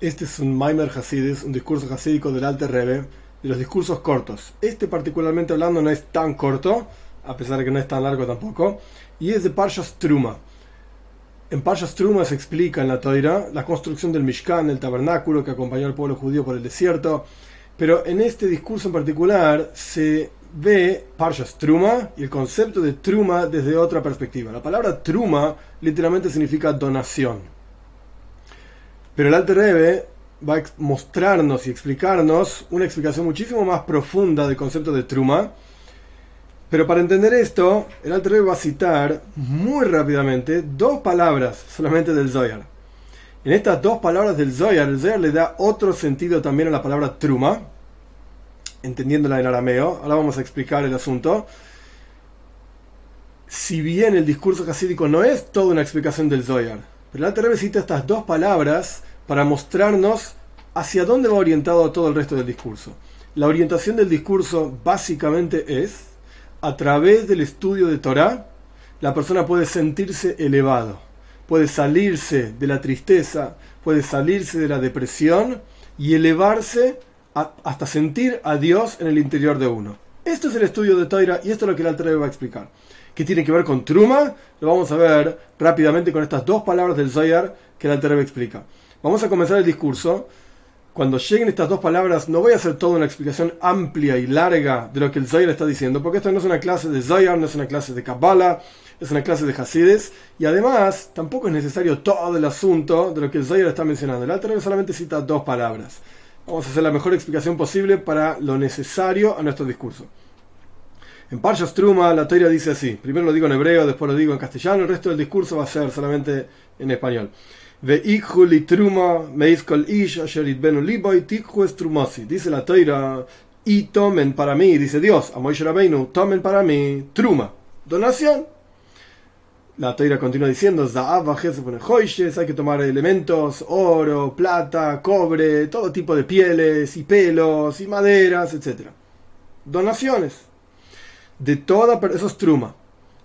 Este es un Maimer Hasidis, un discurso hasídico del Alte Rebbe, de los discursos cortos. Este particularmente hablando no es tan corto, a pesar de que no es tan largo tampoco, y es de Parshas Truma. En Parshas Truma se explica en la Toira la construcción del Mishkan, el tabernáculo que acompañó al pueblo judío por el desierto, pero en este discurso en particular se ve Parshas Truma y el concepto de Truma desde otra perspectiva. La palabra Truma literalmente significa donación pero el Alter Rebbe va a mostrarnos y explicarnos una explicación muchísimo más profunda del concepto de Truma. Pero para entender esto, el Alter Rebbe va a citar muy rápidamente dos palabras solamente del Zoyar. En estas dos palabras del Zoyar, el Zoyar le da otro sentido también a la palabra Truma, entendiéndola en arameo. Ahora vamos a explicar el asunto. Si bien el discurso hasídico no es toda una explicación del Zoyar, pero el Alter cita estas dos palabras para mostrarnos hacia dónde va orientado todo el resto del discurso. La orientación del discurso básicamente es, a través del estudio de Torah, la persona puede sentirse elevado, puede salirse de la tristeza, puede salirse de la depresión y elevarse hasta sentir a Dios en el interior de uno. Esto es el estudio de Torah y esto es lo que el Alter va a explicar. ¿Qué tiene que ver con Truma? Lo vamos a ver rápidamente con estas dos palabras del Zoyar que el Alter explica. Vamos a comenzar el discurso. Cuando lleguen estas dos palabras, no voy a hacer toda una explicación amplia y larga de lo que el Zohar está diciendo, porque esto no es una clase de Zohar, no es una clase de Kabbalah, es una clase de Hasides, y además tampoco es necesario todo el asunto de lo que el Zohar está mencionando. El Alter solamente cita dos palabras. Vamos a hacer la mejor explicación posible para lo necesario a nuestro discurso. En Parshas Truma la teoría dice así, primero lo digo en hebreo, después lo digo en castellano, el resto del discurso va a ser solamente en español. Dice la toira, y tomen para mí, dice Dios, a Moishe Rabbeinu, tomen para mí truma, donación. La toira continúa diciendo, hay que tomar elementos, oro, plata, cobre, todo tipo de pieles y pelos y maderas, etc. Donaciones. De toda, eso es truma,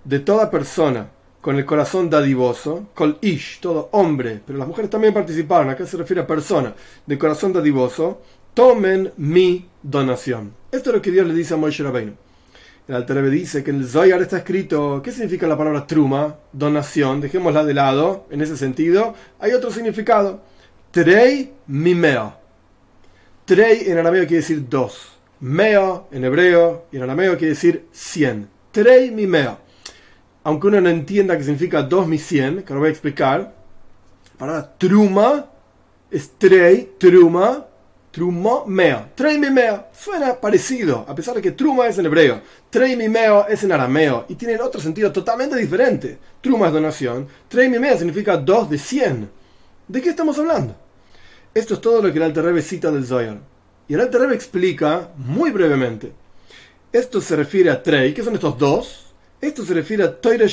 de toda persona con el corazón dadivoso, col ish, todo hombre, pero las mujeres también participaron, acá se refiere a persona, de corazón dadivoso, tomen mi donación. Esto es lo que Dios le dice a Moishe Rabbeinu. El Alter dice que en el Zoyar está escrito, ¿qué significa la palabra truma? Donación, dejémosla de lado, en ese sentido. Hay otro significado. Trei mimeo. Trei en arameo quiere decir dos. Meo en hebreo y en arameo quiere decir cien. Trei mimeo aunque uno no entienda qué significa 2 mi 100, que lo voy a explicar, para truma es trei, truma, trumo meo. Trei mi meo suena parecido, a pesar de que truma es en hebreo. Trei mi meo es en arameo y tiene otro sentido totalmente diferente. Truma es donación, trei mi meo significa 2 de 100. ¿De qué estamos hablando? Esto es todo lo que el Alter cita del Zohar. Y el Alter Rebbe explica muy brevemente. Esto se refiere a trei, que son estos dos, esto se refiere a Torah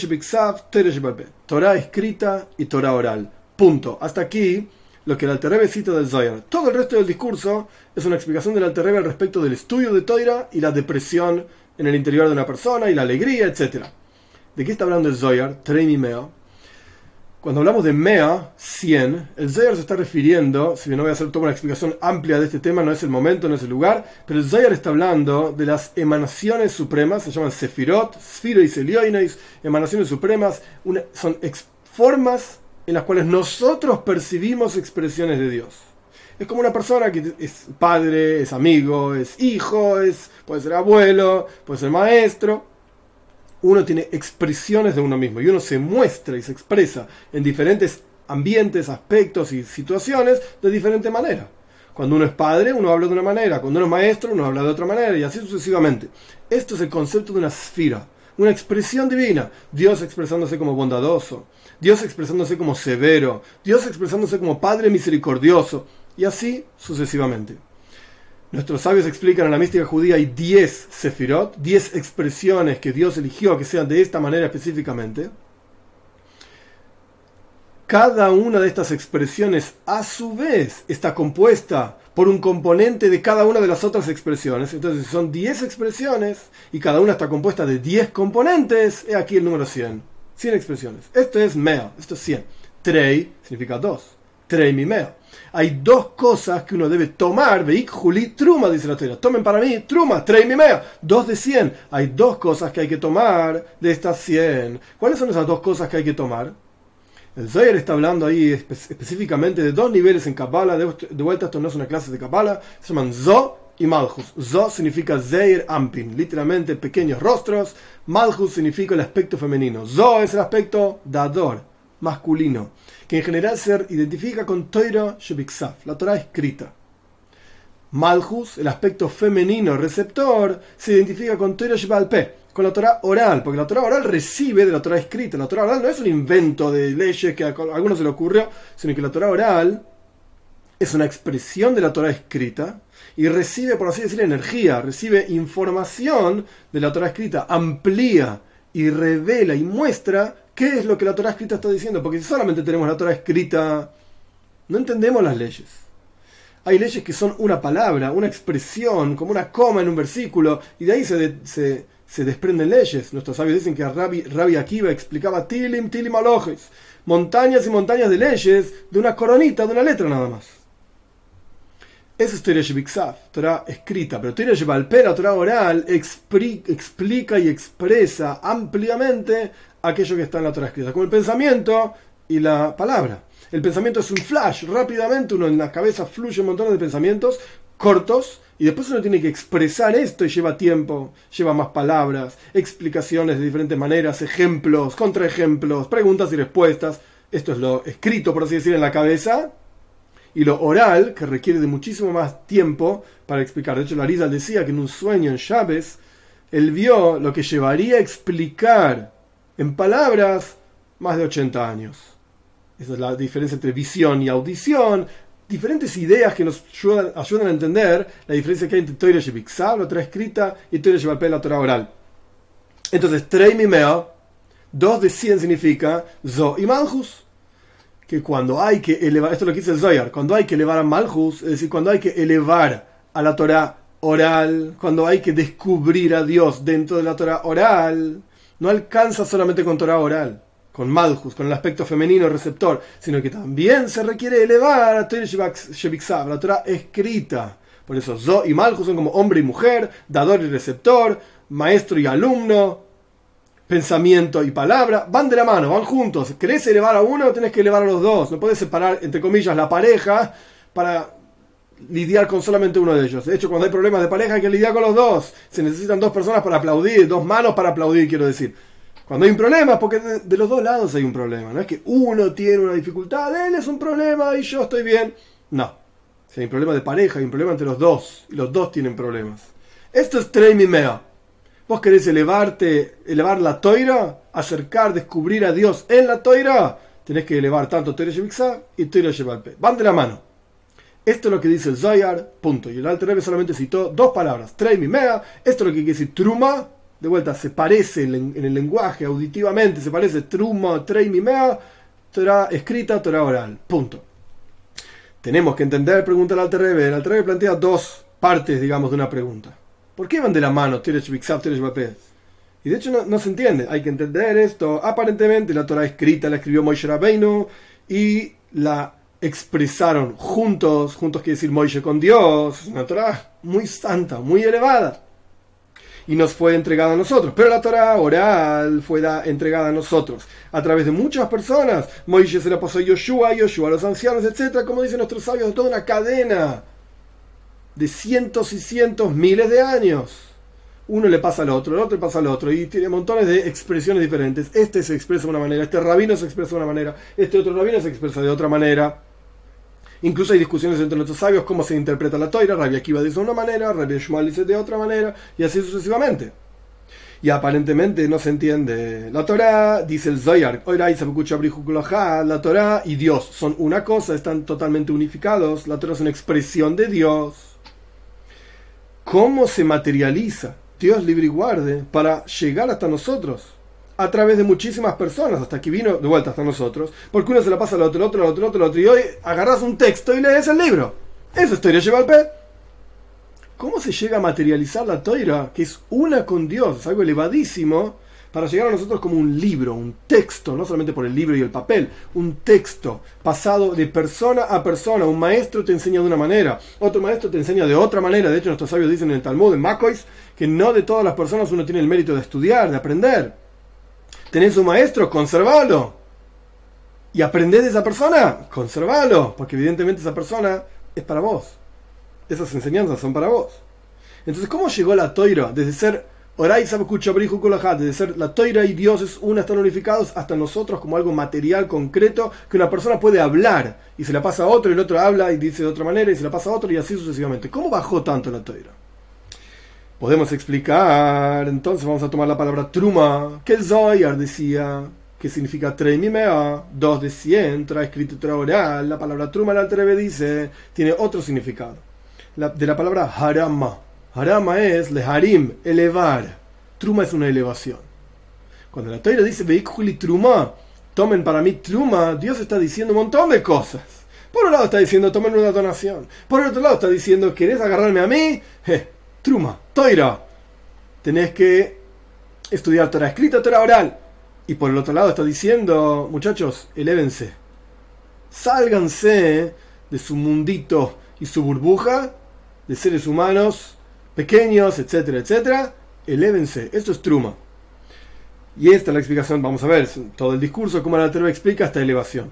Torah escrita y Torah oral. Punto. Hasta aquí lo que el Alterrebe cita del Zohar. Todo el resto del discurso es una explicación del Alterrebe al respecto del estudio de Torah y la depresión en el interior de una persona y la alegría, etc. ¿De qué está hablando el Zohar? Tremimeo cuando hablamos de Mea, 100, el Zayar se está refiriendo, si bien no voy a hacer toda una explicación amplia de este tema, no es el momento, no es el lugar, pero el Zayar está hablando de las emanaciones supremas, se llaman Sefirot, Sfiro y emanaciones supremas, son formas en las cuales nosotros percibimos expresiones de Dios. Es como una persona que es padre, es amigo, es hijo, es, puede ser abuelo, puede ser maestro, uno tiene expresiones de uno mismo y uno se muestra y se expresa en diferentes ambientes, aspectos y situaciones de diferente manera. Cuando uno es padre, uno habla de una manera, cuando uno es maestro, uno habla de otra manera y así sucesivamente. Esto es el concepto de una esfera, una expresión divina. Dios expresándose como bondadoso, Dios expresándose como severo, Dios expresándose como Padre misericordioso y así sucesivamente. Nuestros sabios explican en la mística judía hay 10 sefirot, 10 expresiones que Dios eligió que sean de esta manera específicamente. Cada una de estas expresiones a su vez está compuesta por un componente de cada una de las otras expresiones. Entonces, son 10 expresiones y cada una está compuesta de 10 componentes, he aquí el número 100. 100 expresiones. Esto es mea, esto es 100. Trei significa 2. Treimimeo. Hay dos cosas que uno debe tomar. Veik Juli Truma, dice la Torah. Tomen para mí Truma, Treimimeo. Dos de cien. Hay dos cosas que hay que tomar de estas cien. ¿Cuáles son esas dos cosas que hay que tomar? El Zohar está hablando ahí específicamente de dos niveles en Kabbalah. De, vuelta, esto no es una clase de Kabbalah. Se llaman Zo y Malchus. Zo significa Zeir Ampin, literalmente pequeños rostros. Malchus significa el aspecto femenino. Zo es el aspecto dador, masculino, que en general se identifica con Toira Shebixaf, la Torah escrita. Malchus, el aspecto femenino receptor, se identifica con Toira Shebalpe, con la Torah oral, porque la Torah oral recibe de la Torah escrita. La Torah oral no es un invento de leyes que a algunos se le ocurrió, sino que la Torah oral es una expresión de la Torah escrita y recibe, por así decir, energía, recibe información de la Torah escrita, amplía y revela y muestra qué es lo que la Torah escrita está diciendo, porque si solamente tenemos la Torah escrita, no entendemos las leyes. Hay leyes que son una palabra, una expresión, como una coma en un versículo, y de ahí se, desprenden leyes. Nuestros sabios dicen que Rabbi, Rabbi Akiva explicaba tilim, tilim alojes, montañas y montañas de leyes de una coronita, de una letra nada más. Esa es Torah Shebixaf, Torah escrita, pero Torah Shebalpe, la Torah oral, explica y expresa ampliamente aquello que está en la Torah escrita, como el pensamiento y la palabra. El pensamiento es un flash, rápidamente uno en la cabeza fluye un montón de pensamientos cortos y después uno tiene que expresar esto y lleva tiempo, lleva más palabras, explicaciones de diferentes maneras, ejemplos, contraejemplos, preguntas y respuestas. Esto es lo escrito, por así decir, en la cabeza y lo oral, que requiere de muchísimo más tiempo para explicar. De hecho, Larizal decía que en un sueño en Chávez, él vio lo que llevaría a explicar en palabras más de 80 años. Esa es la diferencia entre visión y audición. Diferentes ideas que nos ayudan, a entender la diferencia que hay entre Torah la Torah escrita, y Torah Shebalpe, la Torah oral. Entonces, Trey Mimeo, dos de 100 significa Zo y Malchus que cuando hay que elevar, esto es lo que dice Zoyar, cuando hay que elevar a Malchus, es decir, cuando hay que elevar a la Torah oral, cuando hay que descubrir a Dios dentro de la Torah oral, no alcanza solamente con Torah oral, con Malchus, con el aspecto femenino receptor, sino que también se requiere elevar a Torah la Torah escrita. Por eso Zo y Malchus son como hombre y mujer, dador y receptor, maestro y alumno, pensamiento y palabra van de la mano, van juntos. ¿Querés elevar a uno? Tenés que elevar a los dos. No puedes separar, entre comillas, la pareja para lidiar con solamente uno de ellos. De hecho, cuando hay problemas de pareja hay que lidiar con los dos. Se necesitan dos personas para aplaudir, dos manos para aplaudir, quiero decir. Cuando hay un problema, porque de, los dos lados hay un problema. No es que uno tiene una dificultad, él es un problema y yo estoy bien. No. Si hay un problema de pareja, hay un problema entre los dos. Y los dos tienen problemas. Esto es Treimimea. Vos querés elevarte, elevar la toira, acercar, descubrir a Dios en la toira, tenés que elevar tanto Toira Shemiksa y Toira Shebalpe. Van de la mano. Esto es lo que dice el Zayar, punto. Y el Alter Rebbe solamente citó dos palabras, Treim y Mea. Esto es lo que quiere decir Truma. De vuelta, se parece en, el lenguaje, auditivamente, se parece Truma, y Mea. Torah escrita, Torah oral. Punto. Tenemos que entender, pregunta el Alter Rebbe. El Alter Rebbe plantea dos partes, digamos, de una pregunta. ¿Por qué van de la mano Teresh Bixab, Teresh Y de hecho no, se entiende, hay que entender esto. Aparentemente la Torah escrita la escribió Moishe Rabbeinu y la expresaron juntos, juntos quiere decir Moishe con Dios, una Torah muy santa, muy elevada. Y nos fue entregada a nosotros. Pero la Torah oral fue entregada a nosotros a través de muchas personas. Moishe se la pasó a Yoshua, Yoshua los ancianos, etc. Como dicen nuestros sabios, de toda una cadena de cientos y cientos, miles de años. Uno le pasa al otro, el otro le pasa al otro, y tiene montones de expresiones diferentes. Este se expresa de una manera, este rabino se expresa de una manera, este otro rabino se expresa de otra manera. Incluso hay discusiones entre nuestros sabios cómo se interpreta la toira. Rabbi Akiva dice de una manera, Rabbi Shmuel dice de otra manera, y así sucesivamente. Y aparentemente no se entiende. La Torah, dice el Zoyar, la Torah y Dios son una cosa, están totalmente unificados. La Torah es una expresión de Dios cómo se materializa Dios libre y guarde para llegar hasta nosotros a través de muchísimas personas, hasta que vino de vuelta hasta nosotros, porque uno se la pasa al otro, al otro, al otro, al otro, otro, y hoy agarras un texto y lees el libro. Eso es Toira Shebalpe. ¿Cómo se llega a materializar la Toira, que es una con Dios, es algo elevadísimo, para llegar a nosotros como un libro, un texto, no solamente por el libro y el papel, un texto pasado de persona a persona. Un maestro te enseña de una manera, otro maestro te enseña de otra manera. De hecho, nuestros sabios dicen en el Talmud, en Macois, que no de todas las personas uno tiene el mérito de estudiar, de aprender. Tenés un maestro, conservalo. Y aprendés de esa persona, conservalo, porque evidentemente esa persona es para vos. Esas enseñanzas son para vos. Entonces, ¿cómo llegó la toira desde ser Oray desde ser la toira y Dios es una, están unificados hasta nosotros como algo material, concreto, que una persona puede hablar y se la pasa a otro y el otro habla y dice de otra manera y se la pasa a otro y así sucesivamente? ¿Cómo bajó tanto la toira? Podemos explicar, entonces vamos a tomar la palabra truma, que Zoyar decía, que significa Treimimea, dos de cien, trae escritura oral. La palabra truma en el Treve dice, tiene otro significado. de la palabra harama Harama es leharim, elevar. Truma es una elevación. Cuando la Torah dice Veikuli Truma, tomen para mí Truma, Dios está diciendo un montón de cosas. Por un lado está diciendo tomen una donación. Por el otro lado está diciendo ¿querés agarrarme a mí? Truma, Toira. Tenés que estudiar Torah escrita, Torah oral. Y por el otro lado está diciendo, muchachos, elévense. Sálganse de su mundito y su burbuja de seres humanos pequeños, etcétera, etcétera, elévense. Esto es truma. Y esta es la explicación, vamos a ver todo el discurso, como la Torah explica esta elevación.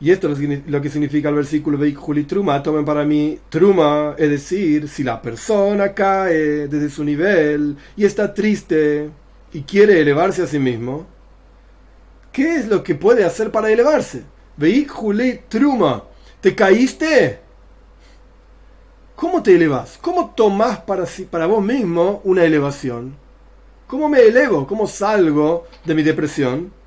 Y esto es lo que significa el versículo Juli Truma, tomen para mí Truma, es decir, si la persona cae desde su nivel y está triste y quiere elevarse a sí mismo, ¿qué es lo que puede hacer para elevarse? Juli Truma, ¿te caíste? ¿Cómo te elevas? ¿Cómo tomás para, para vos mismo una elevación? ¿Cómo me elevo? ¿Cómo salgo de mi depresión?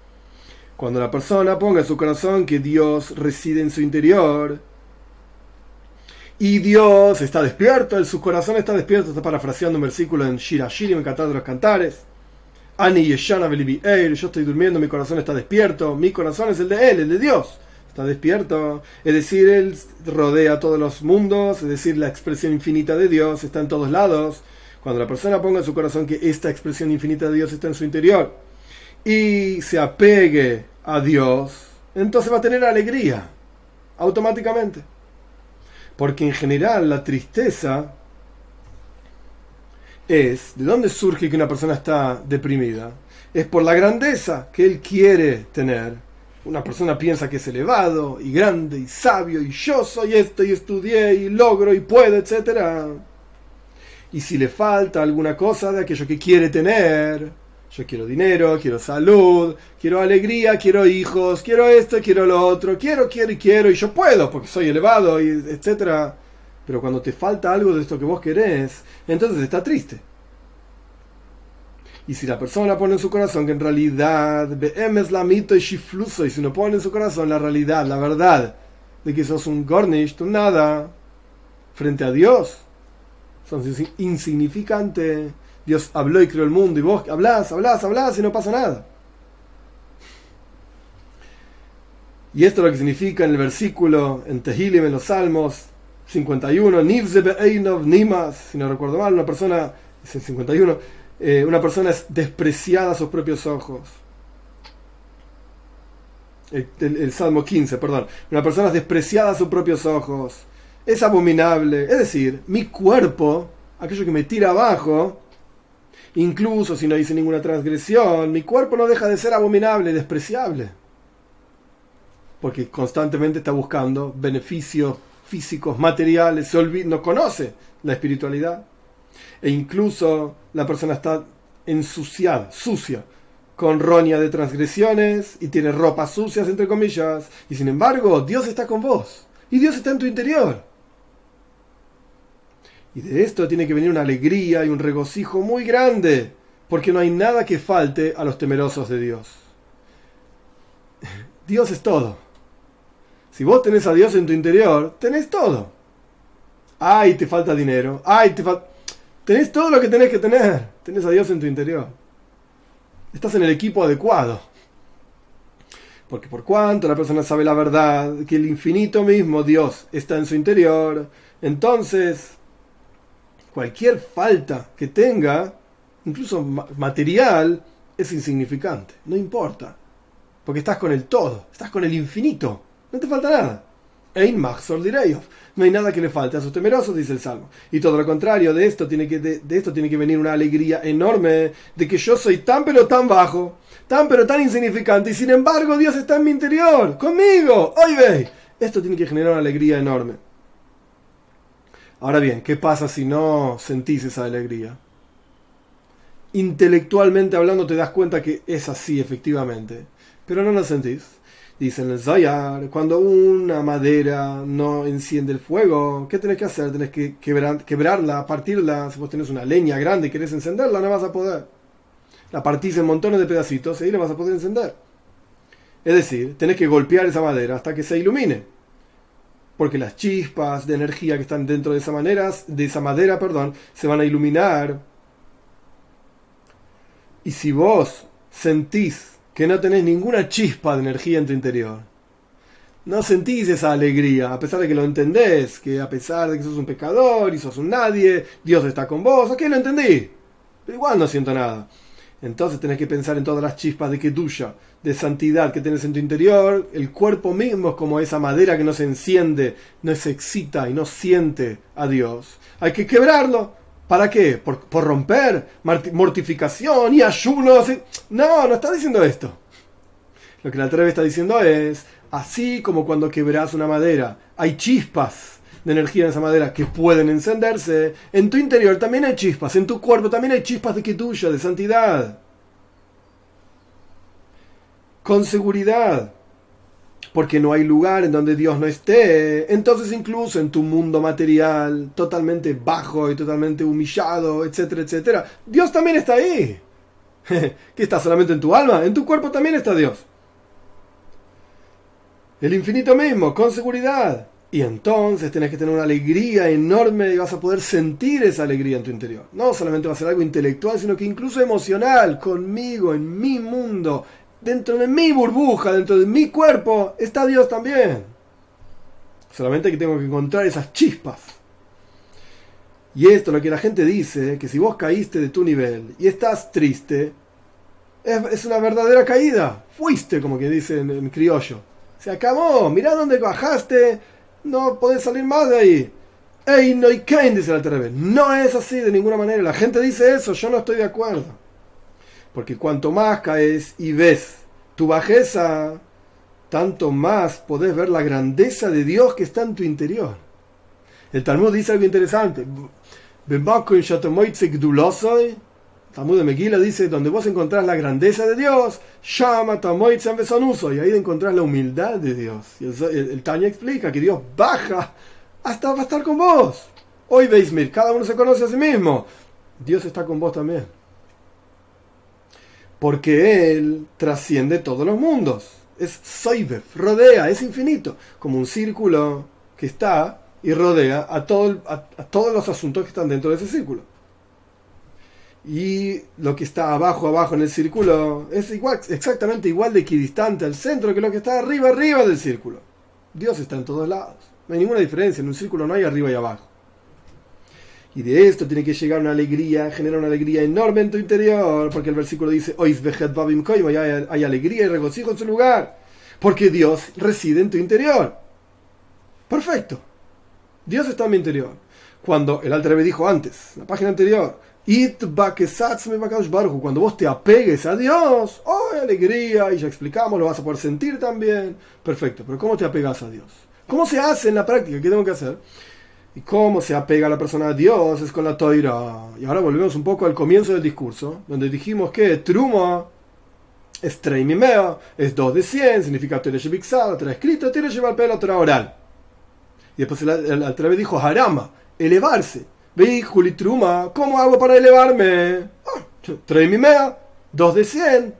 Cuando la persona ponga en su corazón que Dios reside en su interior y Dios está despierto, su corazón está despierto, está parafraseando un versículo en Shira Shirim, en Cantar de los Cantares. Ani Yeshana yo estoy durmiendo, mi corazón está despierto, mi corazón es el de Él, el de Dios está despierto, es decir, Él rodea todos los mundos, es decir, la expresión infinita de Dios está en todos lados. Cuando la persona ponga en su corazón que esta expresión infinita de Dios está en su interior y se apegue a Dios, entonces va a tener alegría, automáticamente. Porque en general la tristeza es, ¿de dónde surge que una persona está deprimida? Es por la grandeza que él quiere tener una persona piensa que es elevado y grande y sabio y yo soy esto y estudié y logro y puedo, etc. Y si le falta alguna cosa de aquello que quiere tener, yo quiero dinero, quiero salud, quiero alegría, quiero hijos, quiero esto, quiero lo otro, quiero, quiero y quiero y yo puedo porque soy elevado y etc. Pero cuando te falta algo de esto que vos querés, entonces está triste. Y si la persona pone en su corazón que en realidad es la mito y shifluso, y si no pone en su corazón la realidad, la verdad, de que sos un gornish, un nada, frente a Dios, sos insignificante. Dios habló y creó el mundo, y vos hablas, hablas, hablas, y no pasa nada. Y esto es lo que significa en el versículo en Tehilim, en los Salmos 51, Nivze Nimas, si no recuerdo mal, una persona, es el 51, eh, una persona es despreciada a sus propios ojos. El, Salmo 15, perdón. Una persona es despreciada a sus propios ojos. Es abominable. Es decir, mi cuerpo, aquello que me tira abajo, incluso si no hice ninguna transgresión, mi cuerpo no deja de ser abominable, despreciable. Porque constantemente está buscando beneficios físicos, materiales, no conoce la espiritualidad e incluso la persona está ensuciada, sucia, con roña de transgresiones y tiene ropas sucias, entre comillas, y sin embargo Dios está con vos y Dios está en tu interior. Y de esto tiene que venir una alegría y un regocijo muy grande, porque no hay nada que falte a los temerosos de Dios. Dios es todo. Si vos tenés a Dios en tu interior, tenés todo. Ay, te falta dinero. Ay, te falta... Tenés todo lo que tenés que tener. Tenés a Dios en tu interior. Estás en el equipo adecuado. Porque por cuanto la persona sabe la verdad, que el infinito mismo, Dios, está en su interior, entonces cualquier falta que tenga, incluso material, es insignificante, no importa. Porque estás con el todo, estás con el infinito, no te falta nada. Ein No hay nada que le falte a sus temerosos, dice el Salmo. Y todo lo contrario, de esto, tiene que, de, esto tiene que venir una alegría enorme de que yo soy tan pero tan bajo, tan pero tan insignificante, y sin embargo Dios está en mi interior, conmigo. Hoy veis. Esto tiene que generar una alegría enorme. Ahora bien, ¿qué pasa si no sentís esa alegría? Intelectualmente hablando te das cuenta que es así efectivamente, pero no la sentís. Dice en el Zayar, cuando una madera no enciende el fuego, ¿qué tenés que hacer? Tenés que quebrar, quebrarla, partirla. Si vos tenés una leña grande y querés encenderla, no vas a poder. La partís en montones de pedacitos y ahí la vas a poder encender. Es decir, tenés que golpear esa madera hasta que se ilumine. Porque las chispas de energía que están dentro de esa, manera, de esa madera perdón, se van a iluminar. Y si vos sentís que no tenés ninguna chispa de energía en tu interior. No sentís esa alegría, a pesar de que lo entendés, que a pesar de que sos un pecador y sos un nadie, Dios está con vos, ok, lo entendí, pero igual no siento nada. Entonces tenés que pensar en todas las chispas de que tuya, de santidad que tenés en tu interior. El cuerpo mismo es como esa madera que no se enciende, no se excita y no siente a Dios. Hay que quebrarlo. ¿Para qué? ¿Por, romper? ¿Mortificación y ayuno? No, no está diciendo esto. Lo que la Treve está diciendo es, así como cuando quebras una madera, hay chispas de energía en esa madera que pueden encenderse, en tu interior también hay chispas, en tu cuerpo también hay chispas de que tuya, de santidad. Con seguridad porque no hay lugar en donde Dios no esté. Entonces incluso en tu mundo material, totalmente bajo y totalmente humillado, etcétera, etcétera, Dios también está ahí. ¿Qué está solamente en tu alma? En tu cuerpo también está Dios. El infinito mismo, con seguridad. Y entonces tienes que tener una alegría enorme y vas a poder sentir esa alegría en tu interior. No solamente va a ser algo intelectual, sino que incluso emocional, conmigo, en mi mundo, dentro de mi burbuja, dentro de mi cuerpo, está Dios también. Solamente que tengo que encontrar esas chispas. Y esto lo que la gente dice, que si vos caíste de tu nivel y estás triste, es, una verdadera caída. Fuiste, como que dicen en, criollo. Se acabó, mirá dónde bajaste, no podés salir más de ahí. Ey, no quien, dice la vez. No es así de ninguna manera. La gente dice eso, yo no estoy de acuerdo. Porque cuanto más caes y ves tu bajeza, tanto más podés ver la grandeza de Dios que está en tu interior. El Talmud dice algo interesante. El Talmud de Megila dice, donde vos encontrás la grandeza de Dios, llama y ahí encontrás la humildad de Dios. Y el, Tanya explica que Dios baja hasta estar con vos. Hoy veis, cada uno se conoce a sí mismo. Dios está con vos también porque Él trasciende todos los mundos. Es Soibev, rodea, es infinito, como un círculo que está y rodea a, a, todos los asuntos que están dentro de ese círculo. Y lo que está abajo, abajo en el círculo es igual, exactamente igual de equidistante al centro que lo que está arriba, arriba del círculo. Dios está en todos lados. No hay ninguna diferencia. En un círculo no hay arriba y abajo. Y de esto tiene que llegar una alegría, generar una alegría enorme en tu interior, porque el versículo dice, hay, hay alegría y regocijo en su lugar, porque Dios reside en tu interior. Perfecto. Dios está en mi interior. Cuando el Alter dijo antes, en la página anterior, cuando vos te apegues a Dios, oh, alegría, y ya explicamos, lo vas a poder sentir también. Perfecto, pero ¿cómo te apegas a Dios? ¿Cómo se hace en la práctica? ¿Qué tengo que hacer? ¿Y cómo se apega la persona a Dios? Es con la toira. Y ahora volvemos un poco al comienzo del discurso, donde dijimos que truma es treimimeo, es 2 de 100, significa tere shebixal, tere escrito, tere llevar pelo, tere oral. Y después el, otra vez dijo harama, elevarse. Ve, Juli Truma, ¿cómo hago para elevarme? Ah, treimimeo, 2 de 100,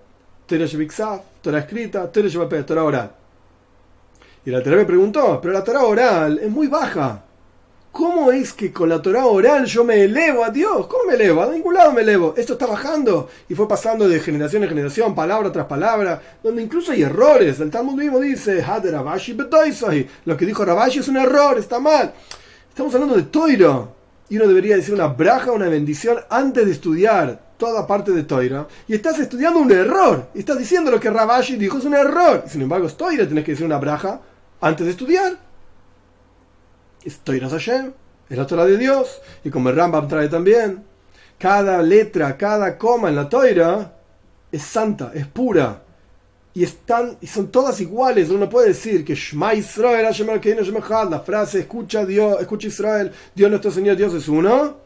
tere shebixal, tere escrita, tere llevar pelo, tere oral. Y la vez preguntó, pero la Torah oral es muy baja. ¿Cómo es que con la Torah oral yo me elevo a Dios? ¿Cómo me elevo? A ningún lado me elevo. Esto está bajando y fue pasando de generación en generación, palabra tras palabra, donde incluso hay errores. El Talmud mismo dice, lo que dijo Rabashi es un error, está mal. Estamos hablando de Toiro. Y uno debería decir una braja, una bendición antes de estudiar toda parte de Toira y estás estudiando un error. Y estás diciendo lo que Rabashi dijo es un error. Sin embargo, es Toira, tienes que decir una braja antes de estudiar. Es Toira Hashem, es la Torah de Dios. Y como el Rambam trae también, cada letra, cada coma en la Toira es santa, es pura. Y, están, y son todas iguales. Uno puede decir que Shema Israel, la frase escucha Dios, escucha Israel, Dios nuestro Señor, Dios es uno,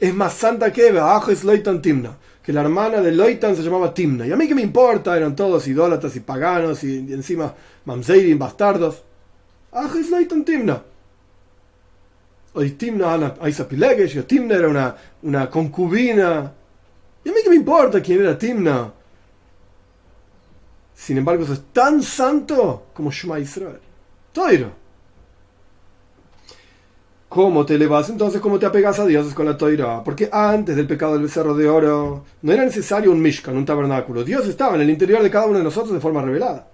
es más santa que es Loitan Timna, que la hermana de Loitan se llamaba Timna. Y a mí que me importa, eran todos idólatras y paganos y, encima mamzeirin, bastardos. es Loitan Timna. Timna Timna era una, una concubina. Y a mí que me importa quién era Timna. Sin embargo, eso es tan santo como Shema Israel. Toiro. ¿Cómo te elevas entonces? ¿Cómo te apegas a Dios con la Toira? Porque antes del pecado del becerro de oro no era necesario un Mishkan, un tabernáculo. Dios estaba en el interior de cada uno de nosotros de forma revelada.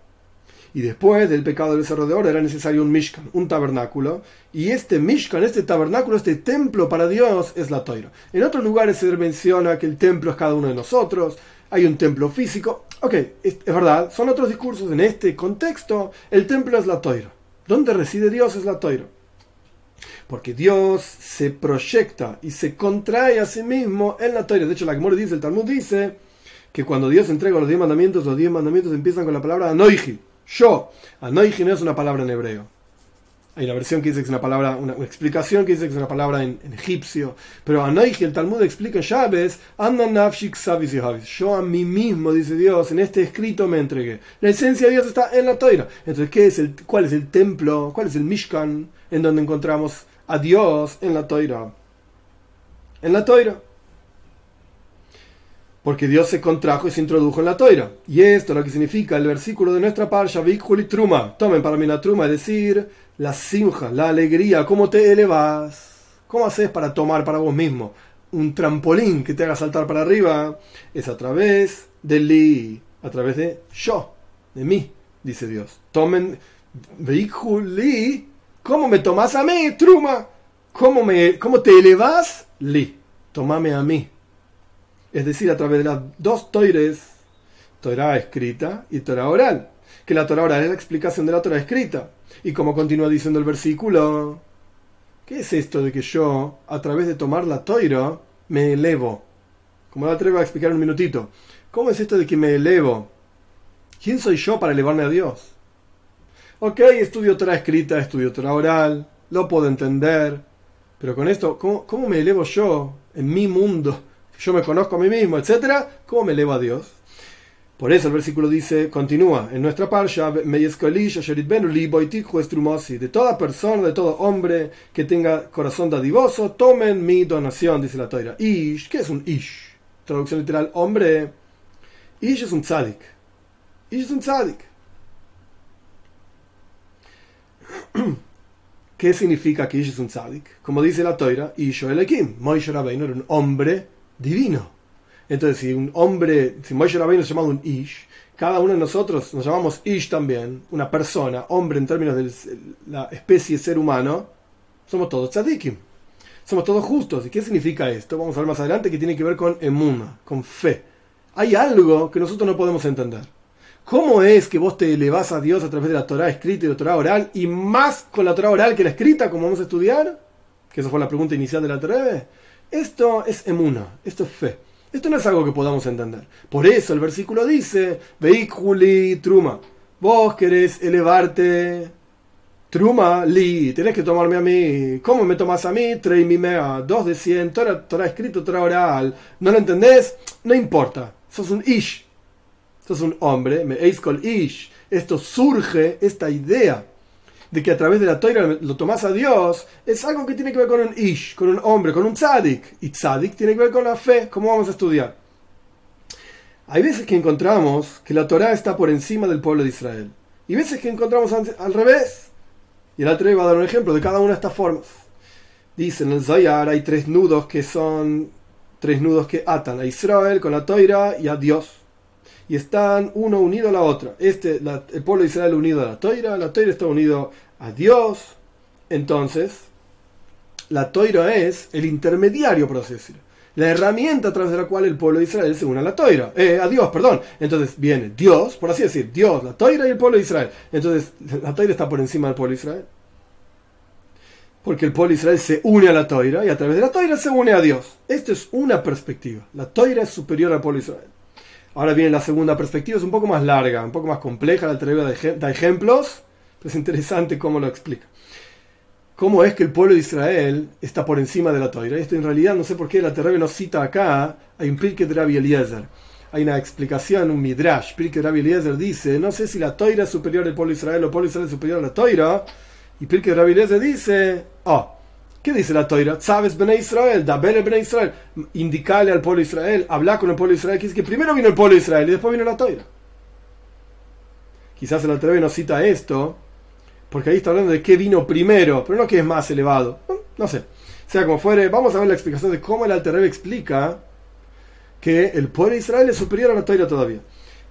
Y después del pecado del becerro de oro era necesario un Mishkan, un tabernáculo. Y este Mishkan, este tabernáculo, este templo para Dios es la Toira. En otros lugares se menciona que el templo es cada uno de nosotros. Hay un templo físico. Ok, es, verdad, son otros discursos. En este contexto, el templo es la toira. ¿Dónde reside Dios es la toira? Porque Dios se proyecta y se contrae a sí mismo en la toira. De hecho, la Gemara dice, el Talmud dice, que cuando Dios entrega los diez mandamientos, los diez mandamientos empiezan con la palabra anoiji, yo. Anoiji no es una palabra en hebreo. Hay una versión que dice que es una palabra, una, explicación que dice que es una palabra en, egipcio. Pero Anoiji, el Talmud explica en Llaves, Yo a mí mismo, dice Dios, en este escrito me entregué. La esencia de Dios está en la toira. Entonces, ¿qué es el, ¿cuál es el templo? ¿Cuál es el Mishkan en donde encontramos a Dios en la toira? En la toira porque Dios se contrajo y se introdujo en la toira. Y esto es lo que significa el versículo de nuestra parsha, Vikhuli Truma. Tomen para mí la truma, es decir, la simja, la alegría, cómo te elevas, cómo haces para tomar para vos mismo un trampolín que te haga saltar para arriba, es a través de li, a través de yo, de mí, dice Dios. Tomen, Vikhuli, ¿cómo me tomas a mí, Truma? ¿Cómo, me, cómo te elevas? Li, tomame a mí es decir, a través de las dos toires, Torah escrita y Torah oral, que la Torah oral es la explicación de la Torah escrita. Y como continúa diciendo el versículo, ¿qué es esto de que yo, a través de tomar la Torah, me elevo? Como la atrevo a explicar un minutito. ¿Cómo es esto de que me elevo? ¿Quién soy yo para elevarme a Dios? Ok, estudio Torah escrita, estudio Torah oral, lo puedo entender, pero con esto, ¿cómo, cómo me elevo yo en mi mundo? Yo me conozco a mí mismo, etcétera, ¿cómo me elevo a Dios? Por eso el versículo dice, continúa, en nuestra parsha, de toda persona, de todo hombre que tenga corazón dadivoso, tomen mi donación, dice la toira. Ish, ¿qué es un ish? Traducción literal, hombre. Ish es un tzadik. Ish es un tzadik. ¿Qué significa que Ish es un tzadik? Como dice la toira, Ish o. Moishe Rabbeinu era un hombre divino. Entonces, si un hombre, si Moshe Rabbeinu es llamado un Ish, cada uno de nosotros nos llamamos Ish también, una persona, hombre en términos de la especie ser humano, somos todos tzadikim. Somos todos justos. ¿Y qué significa esto? Vamos a ver más adelante que tiene que ver con emuna, con fe. Hay algo que nosotros no podemos entender. ¿Cómo es que vos te elevás a Dios a través de la Torah escrita y la Torah oral y más con la Torah oral que la escrita, como vamos a estudiar? Que esa fue la pregunta inicial de la Torah. Esto es emuna, esto es fe. Esto no es algo que podamos entender. Por eso el versículo dice, Veikuli truma. Vos querés elevarte. Truma li, tenés que tomarme a mí. ¿Cómo me tomas a mí? Trei mea, dos de cien, Torah, escrito, Torah oral. ¿No lo entendés? No importa. Sos un ish. Sos un hombre, me eiskol ish. Esto surge, esta idea de que a través de la toira lo tomas a Dios, es algo que tiene que ver con un ish, con un hombre, con un tzadik. Y tzadik tiene que ver con la fe, como vamos a estudiar. Hay veces que encontramos que la Torah está por encima del pueblo de Israel. Y veces que encontramos al revés. Y el otro va a dar un ejemplo de cada una de estas formas. Dice en el Zayar hay tres nudos que son tres nudos que atan a Israel con la Toira y a Dios y están uno unido a la otra. Este, el pueblo de Israel unido a la toira, la toira está unido a Dios. Entonces, la toira es el intermediario, por así decirlo. la herramienta a través de la cual el pueblo de Israel se une a la toira, eh, a Dios, perdón. Entonces viene Dios, por así decir, Dios, la toira y el pueblo de Israel. Entonces la toira está por encima del pueblo de Israel. Porque el pueblo de Israel se une a la toira y a través de la toira se une a Dios. Esto es una perspectiva. La toira es superior al pueblo de Israel. Ahora viene la segunda perspectiva, es un poco más larga, un poco más compleja, la toira da ejemplos, es interesante cómo lo explica cómo es que el pueblo de Israel está por encima de la toira. Esto en realidad no sé por qué la Terrebe nos cita acá, hay un Pirke de Rabbi Eliezer. Hay una explicación, un midrash. Pirke de Rabbi Eliezer dice, no sé si la toira es superior al pueblo de Israel o el pueblo de Israel es superior a la toira. Y Pirke de Rabbi Eliezer dice, oh, ¿qué dice la toira? ¿Sabes Bene Israel? Dabele Bene Israel. Indicale al pueblo de Israel, habla con el pueblo de Israel, que es que primero vino el pueblo de Israel y después vino la toira. Quizás la Terrebe nos cita esto porque ahí está hablando de qué vino primero, pero no que es más elevado. No, sé. Sea como fuere, vamos a ver la explicación de cómo el Alter explica que el pueblo de Israel es superior a la Torah todavía.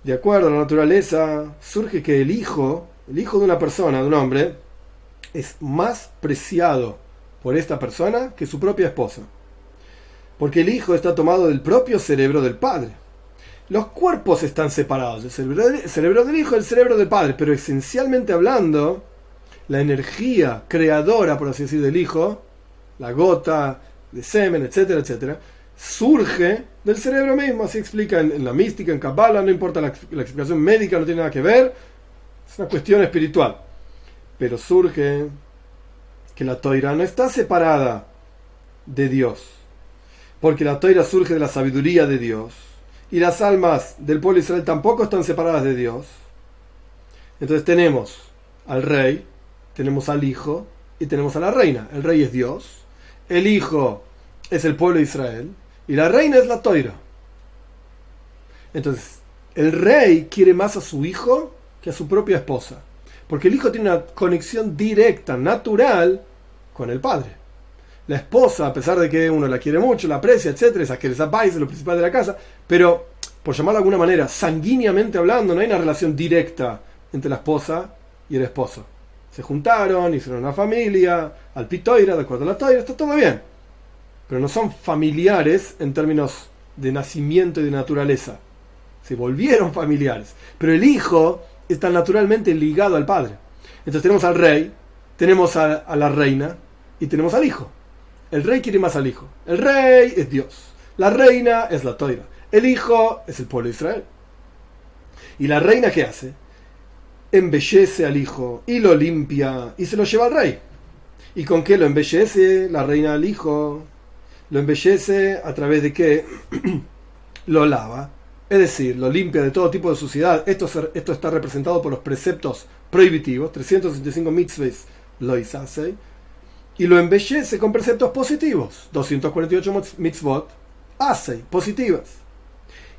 De acuerdo a la naturaleza, surge que el hijo, el hijo de una persona, de un hombre, es más preciado por esta persona que su propia esposa. Porque el hijo está tomado del propio cerebro del padre. Los cuerpos están separados, el cerebro del hijo y el cerebro del padre, pero esencialmente hablando, la energía creadora, por así decir, del hijo, la gota de semen, etcétera, etcétera, surge del cerebro mismo, así explica en, la mística, en Kabbalah, no importa la, explicación médica, no tiene nada que ver, es una cuestión espiritual. Pero surge que la toira no está separada de Dios, porque la toira surge de la sabiduría de Dios, y las almas del pueblo de Israel tampoco están separadas de Dios. Entonces tenemos al rey, tenemos al Hijo y tenemos a la reina. El rey es Dios, el Hijo es el pueblo de Israel y la reina es la Toira. Entonces, el rey quiere más a su hijo que a su propia esposa, porque el hijo tiene una conexión directa, natural, con el padre. La esposa, a pesar de que uno la quiere mucho, la aprecia, etcétera, esa que es lo principal de la casa, pero por llamarlo de alguna manera, sanguíneamente hablando, no hay una relación directa entre la esposa y el esposo se juntaron, hicieron una familia, al pitoira, de acuerdo a la toira, está todo bien. Pero no son familiares en términos de nacimiento y de naturaleza. Se volvieron familiares. Pero el hijo está naturalmente ligado al padre. Entonces tenemos al rey, tenemos a, a la reina y tenemos al hijo. El rey quiere más al hijo. El rey es Dios. La reina es la toira. El hijo es el pueblo de Israel. ¿Y la reina qué hace? Embellece al hijo y lo limpia y se lo lleva al rey. ¿Y con qué lo embellece la reina al hijo? Lo embellece a través de que lo lava, es decir, lo limpia de todo tipo de suciedad. Esto, esto está representado por los preceptos prohibitivos, 365 mitzvahs lo hace, y lo embellece con preceptos positivos, 248 mitzvot hace, positivas.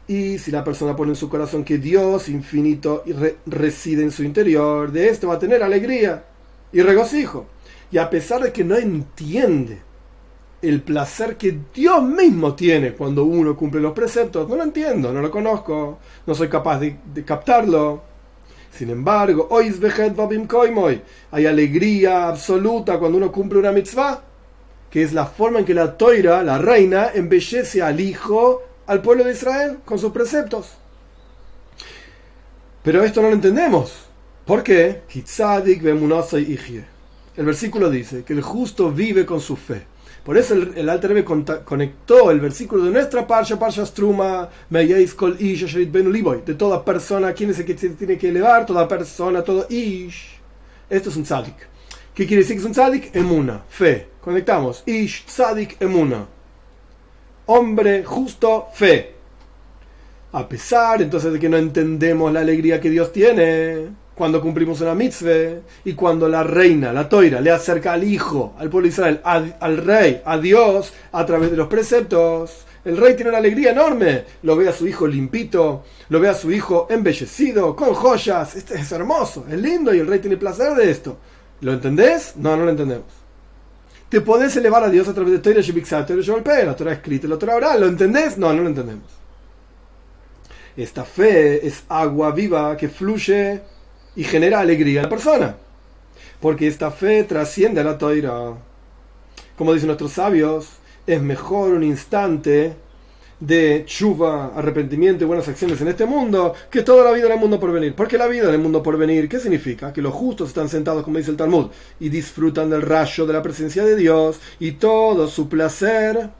Y si la persona pone en su corazón que Dios infinito reside en su interior, de esto va a tener alegría y regocijo. Y a pesar de que no entiende el placer que Dios mismo tiene cuando uno cumple los preceptos, no lo entiendo, no lo conozco, no soy capaz de, captarlo. Sin embargo, hoy hay alegría absoluta cuando uno cumple una mitzvah, que es la forma en que la toira, la reina, embellece al hijo al pueblo de Israel con sus preceptos. Pero esto no lo entendemos. ¿Por qué? El versículo dice que el justo vive con su fe. Por eso el, el Alter conectó el versículo de nuestra parsha, parsha struma, de toda persona, ¿quién es el que se tiene que elevar? Toda persona, todo ish. Esto es un tzadik. ¿Qué quiere decir que es un tzadik? Emuna, fe. Conectamos. Ish, tzadik, emuna hombre justo, fe. A pesar entonces de que no entendemos la alegría que Dios tiene cuando cumplimos una mitzvah y cuando la reina, la toira, le acerca al hijo, al pueblo de Israel, al rey, a Dios, a través de los preceptos. El rey tiene una alegría enorme. Lo ve a su hijo limpito, lo ve a su hijo embellecido, con joyas. Este es hermoso, es lindo y el rey tiene placer de esto. ¿Lo entendés? No, no lo entendemos te podés elevar a Dios a través de Torah Shebixat, Torah la Torah escrita, la Torah oral. ¿Lo entendés? No, no lo entendemos. Esta fe es agua viva que fluye y genera alegría a la persona. Porque esta fe trasciende a la Torah. Como dicen nuestros sabios, es mejor un instante de chuva, arrepentimiento y buenas acciones en este mundo que toda la vida en el mundo por venir. Porque la vida en el mundo por venir, ¿qué significa? Que los justos están sentados, como dice el Talmud, y disfrutan del rayo de la presencia de Dios y todo su placer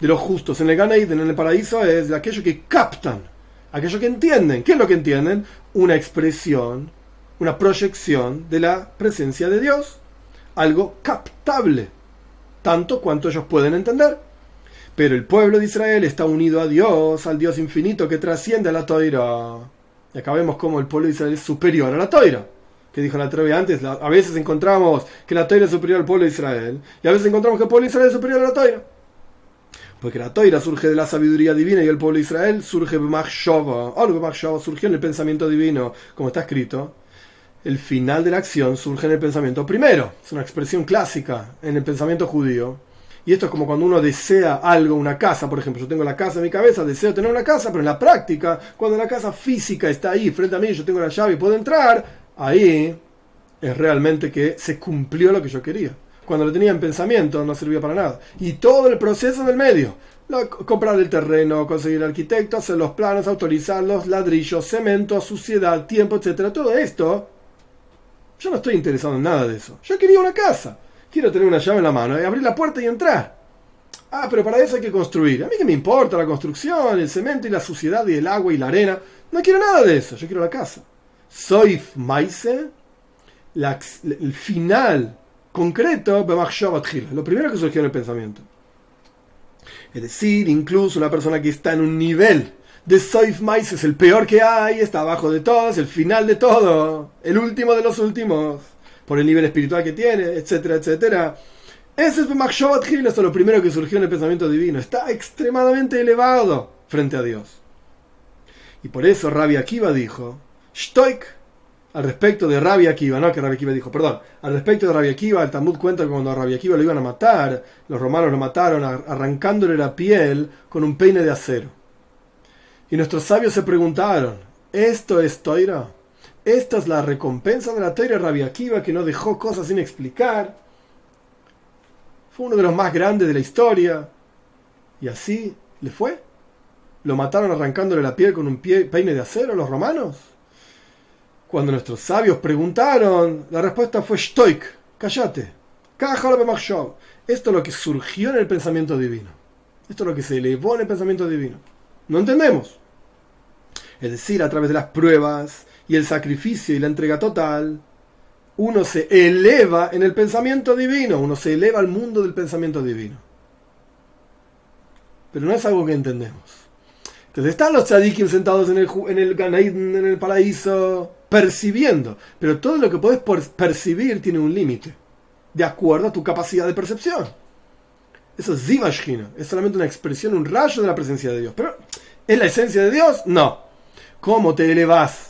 de los justos en el Ganeiden, en el paraíso, es de aquellos que captan, aquellos que entienden. ¿Qué es lo que entienden? Una expresión, una proyección de la presencia de Dios. Algo captable, tanto cuanto ellos pueden entender. Pero el pueblo de Israel está unido a Dios, al Dios infinito que trasciende a la toira. Y acá vemos cómo el pueblo de Israel es superior a la toira. Que dijo la Treve antes, a veces encontramos que la toira es superior al pueblo de Israel. Y a veces encontramos que el pueblo de Israel es superior a la toira. Porque la toira surge de la sabiduría divina y el pueblo de Israel surge de Machshava. Algo Machshava surgió en el pensamiento divino, como está escrito. El final de la acción surge en el pensamiento primero. Es una expresión clásica en el pensamiento judío. Y esto es como cuando uno desea algo, una casa, por ejemplo. Yo tengo la casa en mi cabeza, deseo tener una casa, pero en la práctica, cuando la casa física está ahí frente a mí, yo tengo la llave y puedo entrar, ahí es realmente que se cumplió lo que yo quería cuando lo tenía en pensamiento no servía para nada. Y todo el proceso del medio. comprar el terreno, conseguir arquitecto, hacer los planos, autorizar los ladrillos, cemento, suciedad, tiempo, etcétera. Todo esto, yo no estoy interesado en nada de eso. Yo quería una casa. Quiero tener una llave en la mano y abrir la puerta y entrar. Ah, pero para eso hay que construir. A mí que me importa la construcción, el cemento y la suciedad y el agua y la arena. No quiero nada de eso. Yo quiero la casa. Soy Maise, el final concreto, lo primero que surgió en el pensamiento. Es decir, incluso una persona que está en un nivel de Soif Mais es el peor que hay, está abajo de todos, el final de todo, el último de los últimos, por el nivel espiritual que tiene, etcétera, etcétera. Ese es Machshavat esto es lo primero que surgió en el pensamiento divino. Está extremadamente elevado frente a Dios. Y por eso Rabbi Akiva dijo, Stoik al respecto de Rabia Akiva, no que Rabia Akiva dijo, perdón, al respecto de Rabia Akiva, el Talmud cuenta que cuando a Rabia Akiva lo iban a matar, los romanos lo mataron arrancándole la piel con un peine de acero. Y nuestros sabios se preguntaron, ¿esto es Toira? ¿Esta es la recompensa de la Toira Rabia Akiva que no dejó cosas sin explicar? Fue uno de los más grandes de la historia. Y así le fue. ¿Lo mataron arrancándole la piel con un peine de acero los romanos? Cuando nuestros sabios preguntaron, la respuesta fue Stoik, cállate. Esto es lo que surgió en el pensamiento divino. Esto es lo que se elevó en el pensamiento divino. No entendemos. Es decir, a través de las pruebas y el sacrificio y la entrega total, uno se eleva en el pensamiento divino, uno se eleva al mundo del pensamiento divino. Pero no es algo que entendemos. Entonces están los tzadikim sentados en el, en el, en el paraíso, percibiendo. Pero todo lo que puedes percibir tiene un límite, de acuerdo a tu capacidad de percepción. Eso es Zivashkina, es solamente una expresión, un rayo de la presencia de Dios. Pero, ¿es la esencia de Dios? No. ¿Cómo te elevas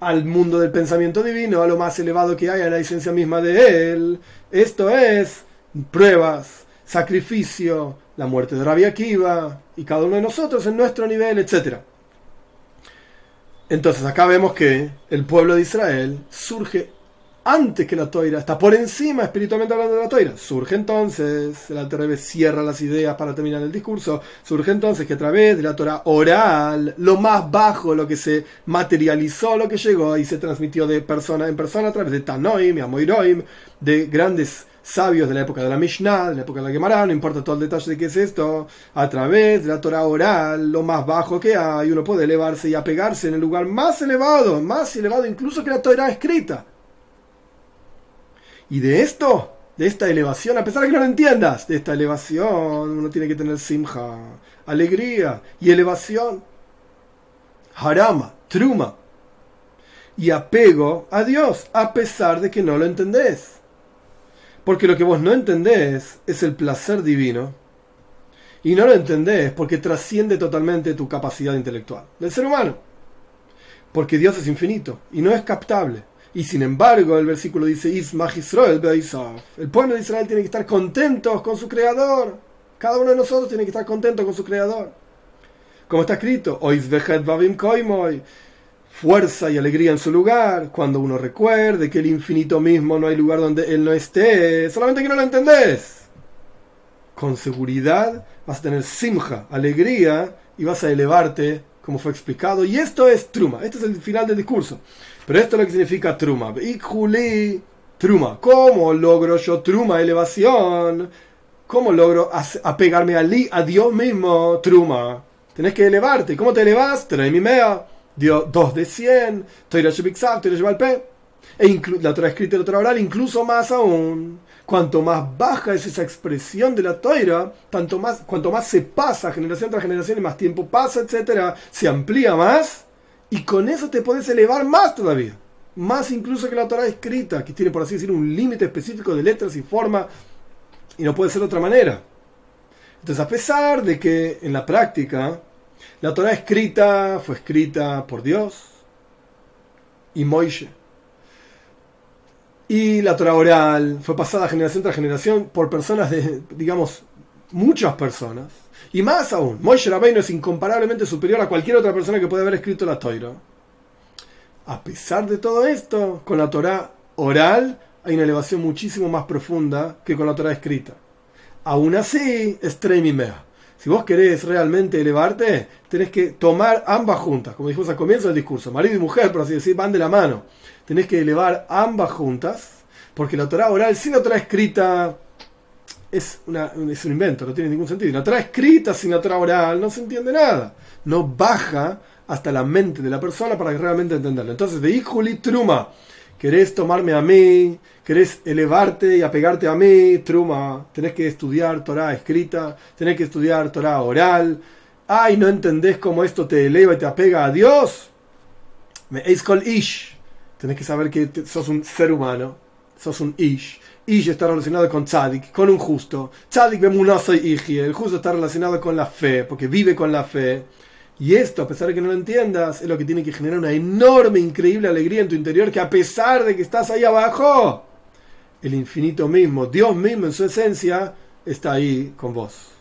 al mundo del pensamiento divino, a lo más elevado que hay, a la esencia misma de Él? Esto es pruebas, sacrificio, la muerte de Rabia Akiva, y cada uno de nosotros en nuestro nivel, etcétera. Entonces acá vemos que el pueblo de Israel surge antes que la toira, está por encima espiritualmente hablando de la toira. Surge entonces, el Alter cierra las ideas para terminar el discurso, surge entonces que a través de la Torah oral, lo más bajo, lo que se materializó, lo que llegó y se transmitió de persona en persona a través de Tanoim y Amoiroim, de grandes sabios de la época de la Mishnah, de la época de la Gemara, no importa todo el detalle de qué es esto, a través de la Torah oral, lo más bajo que hay, uno puede elevarse y apegarse en el lugar más elevado, más elevado incluso que la Torah escrita. Y de esto, de esta elevación, a pesar de que no lo entiendas, de esta elevación uno tiene que tener simja, alegría y elevación, harama, truma y apego a Dios, a pesar de que no lo entendés. Porque lo que vos no entendés es el placer divino. Y no lo entendés porque trasciende totalmente tu capacidad intelectual del ser humano. Porque Dios es infinito y no es captable. Y sin embargo, el versículo dice: El pueblo de Israel tiene que estar contentos con su creador. Cada uno de nosotros tiene que estar contento con su creador. Como está escrito: fuerza y alegría en su lugar, cuando uno recuerde que el infinito mismo no hay lugar donde él no esté, solamente que no lo entendés. con seguridad, vas a tener simja, alegría, y vas a elevarte, como fue explicado. Y esto es truma, este es el final del discurso. Pero esto es lo que significa truma. Juli truma. ¿Cómo logro yo truma, elevación? ¿Cómo logro apegarme a, li, a Dios mismo? Truma. Tenés que elevarte. ¿Cómo te elevas? Mea. Dio 2 de 100. Toira Shubiksav, Toira al P. E la otra escrita y la otra oral, incluso más aún. Cuanto más baja es esa expresión de la toira, tanto más, cuanto más se pasa generación tras generación y más tiempo pasa, etcétera, se amplía más y con eso te puedes elevar más todavía. Más incluso que la Torah escrita, que tiene por así decir un límite específico de letras y forma y no puede ser de otra manera. Entonces, a pesar de que en la práctica la Torah escrita fue escrita por Dios y Moishe, y la Torah oral fue pasada generación tras generación por personas de, digamos, muchas personas. Y más aún, Moshe Rabbeinu es incomparablemente superior a cualquier otra persona que puede haber escrito la Torah. A pesar de todo esto, con la Torah oral hay una elevación muchísimo más profunda que con la Torah escrita. Aún así, es Mea. Si vos querés realmente elevarte, tenés que tomar ambas juntas, como dijimos al comienzo del discurso, marido y mujer, por así decir, van de la mano tenés que elevar ambas juntas, porque la Torah oral sin la Torah escrita es, una, un invento, no tiene ningún sentido. La Torah escrita sin la Torah oral no se entiende nada, no baja hasta la mente de la persona para realmente entenderlo. Entonces, de Juli Truma, querés tomarme a mí, querés elevarte y apegarte a mí, Truma, tenés que estudiar Torah escrita, tenés que estudiar Torah oral. Ay, no entendés cómo esto te eleva y te apega a Dios. Me col ish tenés que saber que sos un ser humano, sos un ish. Ish está relacionado con tzadik, con un justo. Tzadik soy ish, el justo está relacionado con la fe, porque vive con la fe. Y esto, a pesar de que no lo entiendas, es lo que tiene que generar una enorme, increíble alegría en tu interior, que a pesar de que estás ahí abajo, el infinito mismo, Dios mismo en su esencia, está ahí con vos.